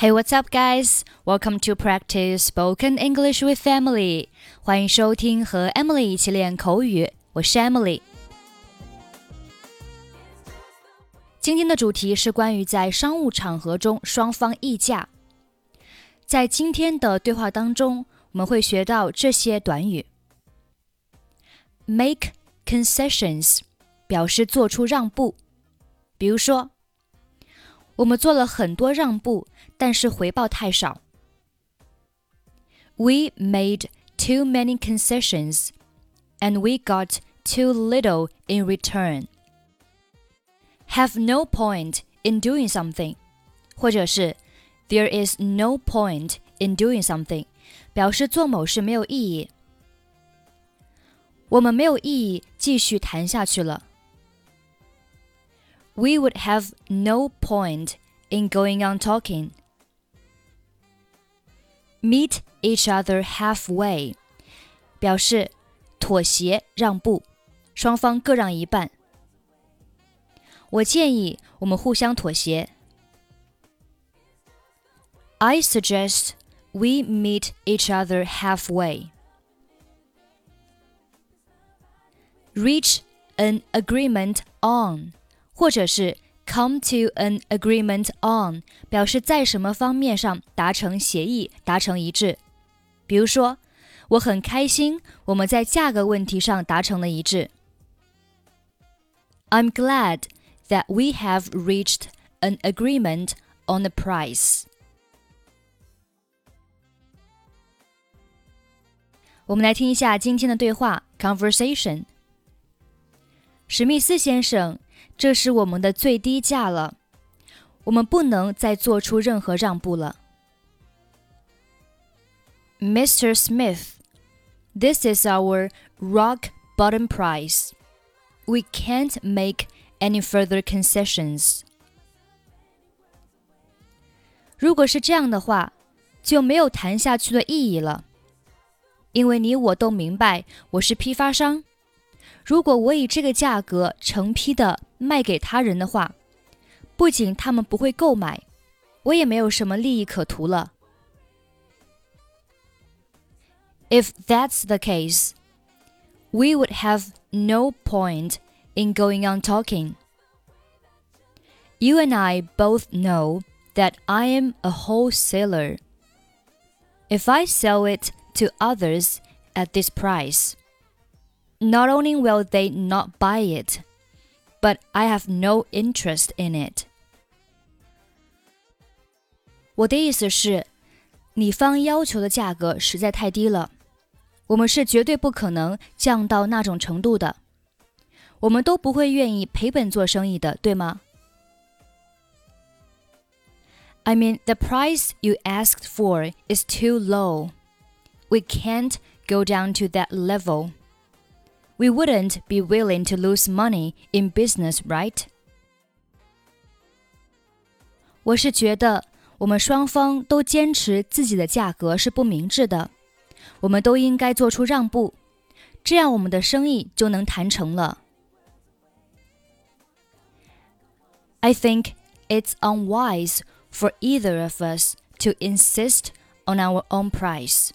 Hey, what's up, guys? Welcome to practice spoken English with Emily. 欢迎收听和 Emily 一起练口语。我是 Emily。今天的主题是关于在商务场合中双方议价。在今天的对话当中，我们会学到这些短语：make concessions，表示做出让步。比如说，我们做了很多让步。但是回报太少。We made too many concessions, and we got too little in return. Have no point in doing something，或者是 There is no point in doing something，表示做某事没有意义。我们没有意义继续谈下去了。 We would have no point in going on talking meet each other halfway，表示妥协让步，双方各让一半。我建议我们互相妥协。I suggest we meet each other halfway. Reach an agreement on， 或者是 come to an agreement on 表示在什么方面上达成协议、达成一致。比如说，我很开心我们在价格问题上达成了一致。I'm glad that we have reached an agreement on the price. 我们来听一下今天的对话 conversation。史密斯先生这是我们的最低价了，我们不能再做出任何让步了。Mr. Smith, this is our rock bottom price. We can't make any further concessions. 如果是这样的话，就没有谈下去的意义了，因为你我都明白我是批发商。 如果我以这个价格成批的卖给他人的话，不仅他们不会购买，我也没有什么利益可图了。If that's the case, we would have no point in going on talking. You and I both know that I am a wholesaler. If I sell it to others at this price, not only will they not buy it, but I have no interest in it. 我的意思是，你方要求的价格实在太低了，我们是绝对不可能降到那种程度的。我们都不会愿意赔本做生意的，对吗？I mean, the price you asked for is too low. We can't go down to that level we wouldn't be willing to lose money in business, right? 我是觉得我们双方都坚持自己的价格是不明智的，我们都应该做出让步，这样我们的生意就能谈成了。I think it's unwise for either of us to insist on our own price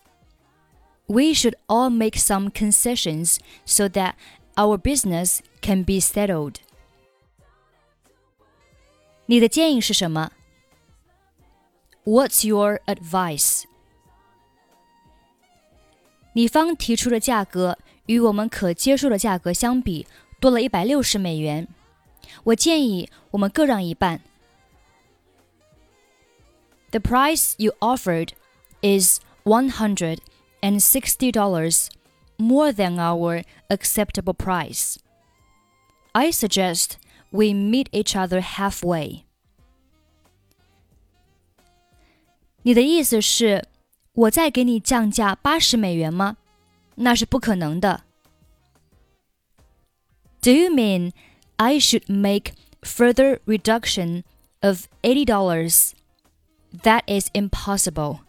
we should all make some concessions so that our business can be settled. 你的建议是什么？What's your advice? 你方提出的价格与我们可接受的价格相比多了一百六十美元，我建议我们各让一半。The price you offered is one hundred and $60 more than our acceptable price. I suggest we meet each other halfway. 你的意思是，我再给你降价八十美元吗？那是不可能的。Do you mean I should make further reduction of eighty dollars? That is impossible.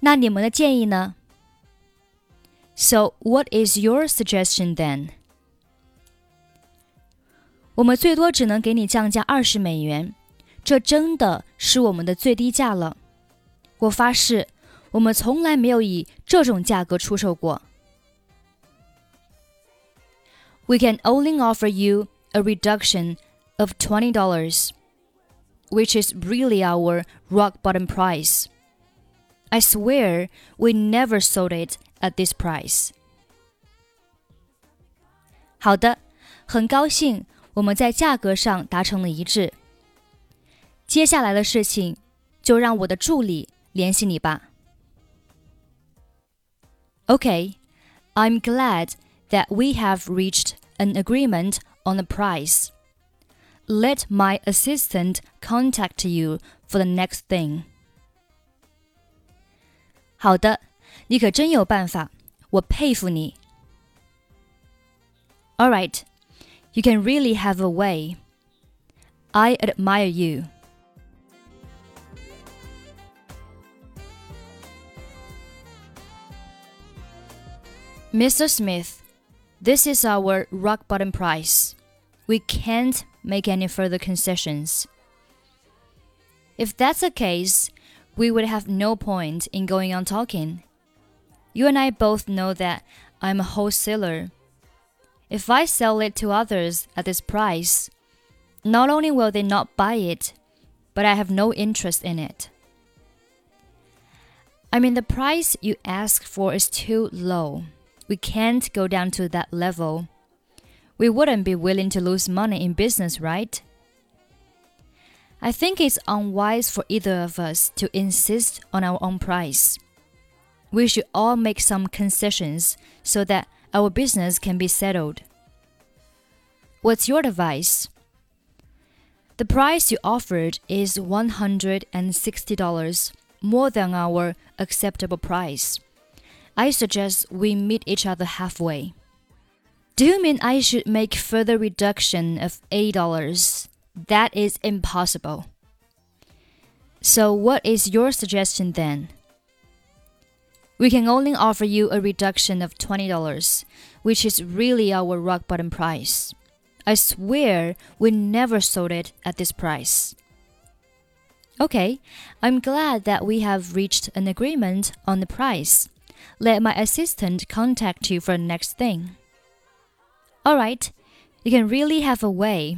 那你们的建议呢？So what is your suggestion then？我们最多只能给你降价二十美元， 这真的是我们的最低价了。我发誓，我们从来没有以这种价格出售过。We can only offer you a reduction of twenty dollars, which is really our rock bottom price. I swear we never sold it at this price. 好的，很高兴我们在价格上达成了一致。接下来的事情就让我的助理联系你吧。Okay, I'm glad that we have reached an agreement on the price. Let my assistant contact you for the next thing. 好的，你可真有办法，我佩服你。All right, you can really have a way. I admire you. Mr. Smith, this is our rock bottom price. We can't make any further concessions. If that's the case, we would have no point in going on talking. You and I both know that I'm a wholesaler. If I sell it to others at this price, not only will they not buy it, but I have no interest in it. I mean, the price you ask for is too low. We can't go down to that level. We wouldn't be willing to lose money in business, right? I think it's unwise for either of us to insist on our own price. We should all make some concessions so that our business can be settled. What's your advice? The price you offered is $160, more than our acceptable price. I suggest we meet each other halfway. Do you mean I should make further reduction of $8? That is impossible. So what is your suggestion then? We can only offer you a reduction of $20, which is really our rock bottom price. I swear we never sold it at this price. Okay, I'm glad that we have reached an agreement on the price. Let my assistant contact you for the next thing. All right, you can really have a way.